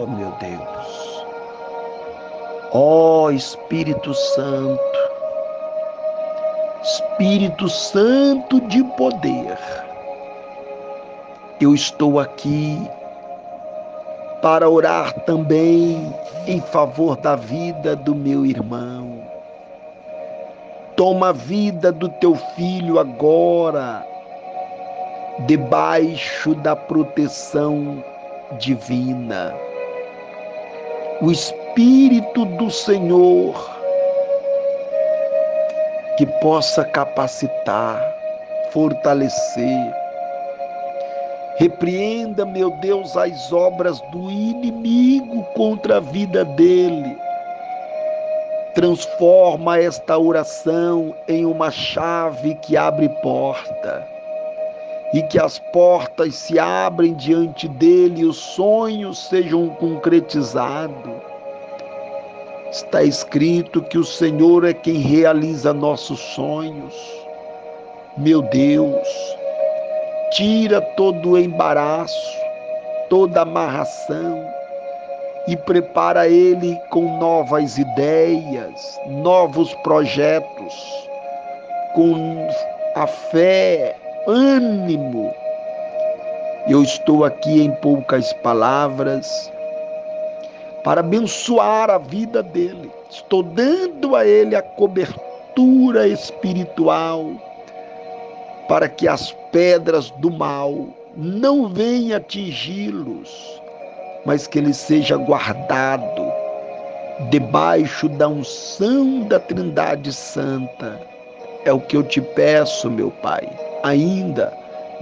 Oh meu Deus, ó oh, Espírito Santo, Espírito Santo de poder, eu estou aqui para orar também em favor da vida do meu irmão. Toma a vida do teu filho agora, debaixo da proteção divina o Espírito do Senhor que possa capacitar, fortalecer. Repreenda, meu Deus, as obras do inimigo contra a vida dele. Transforma esta oração em uma chave que abre porta e que as portas se abrem diante dele e os sonhos sejam concretizados. Está escrito que o Senhor é quem realiza nossos sonhos. Meu Deus, tira todo o embaraço, toda amarração e prepara ele com novas ideias, novos projetos, com a fé, ânimo. Eu estou aqui em poucas palavras para abençoar a vida dele. Estou dando a ele a cobertura espiritual para que as pedras do mal não venham atingi-los, mas que ele seja guardado debaixo da unção da Trindade Santa. É o que eu te peço, meu Pai ainda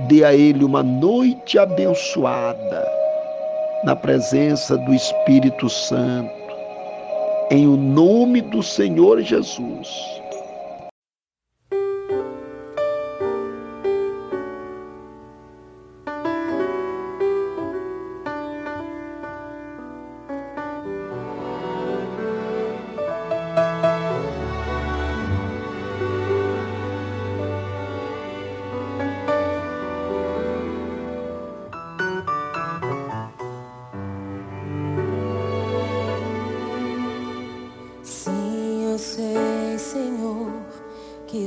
dê a ele uma noite abençoada na presença do Espírito Santo, em o nome do Senhor Jesus.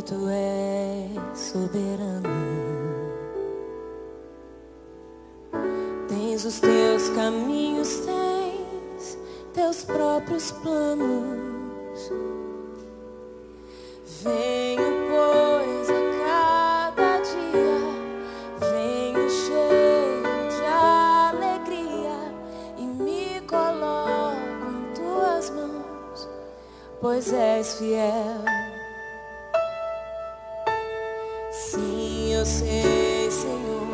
Tu és soberano. Tens os teus caminhos, tens teus próprios planos. Venho, pois, a cada dia, venho cheio de alegria e me coloco em tuas mãos, pois és fiel. Sei, Senhor,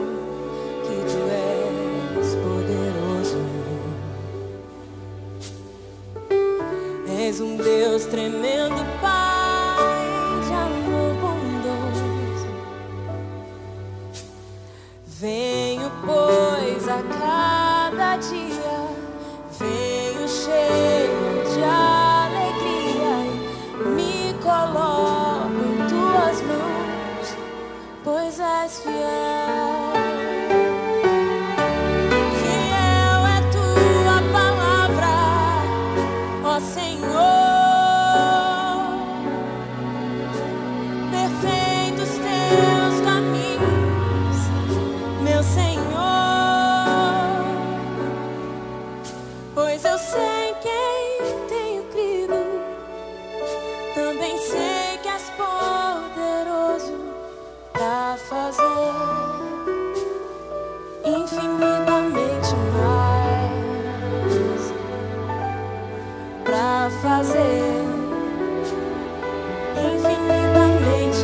que tu és poderoso. És um Deus tremendo, Pai de amor bondoso. Venho, pois, a cada dia, ó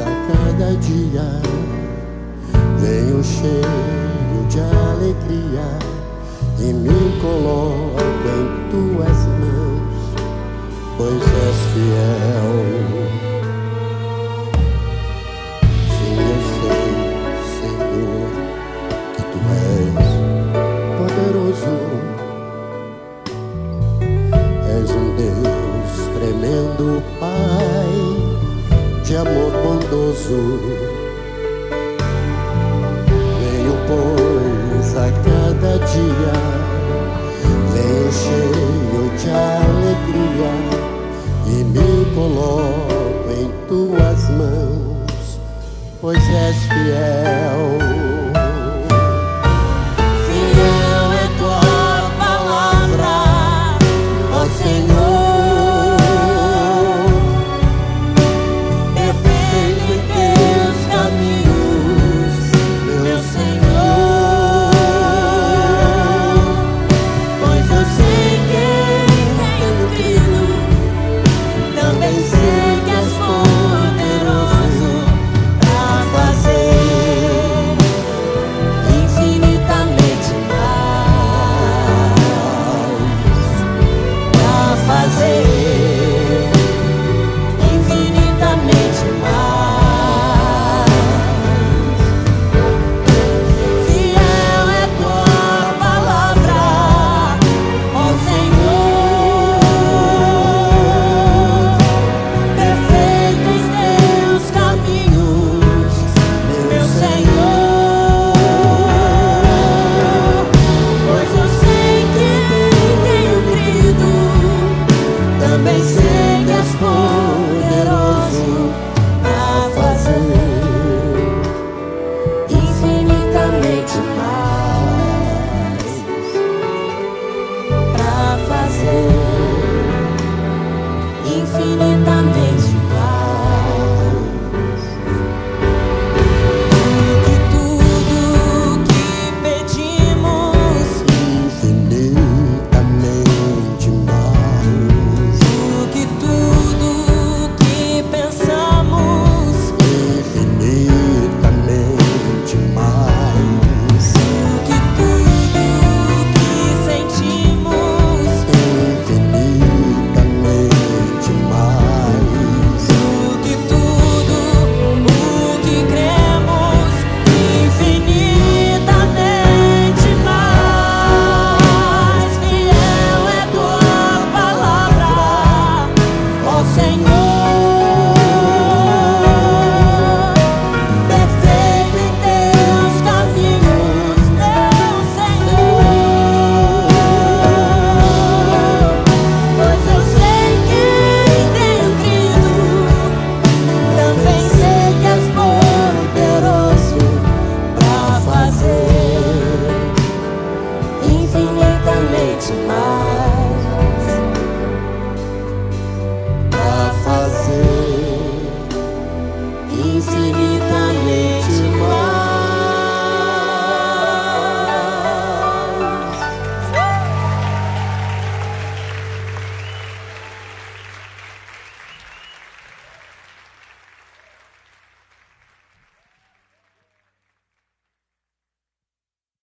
a cada dia vem o cheiro de alegria e me coloca em tuas mãos, pois és fiel. Sei que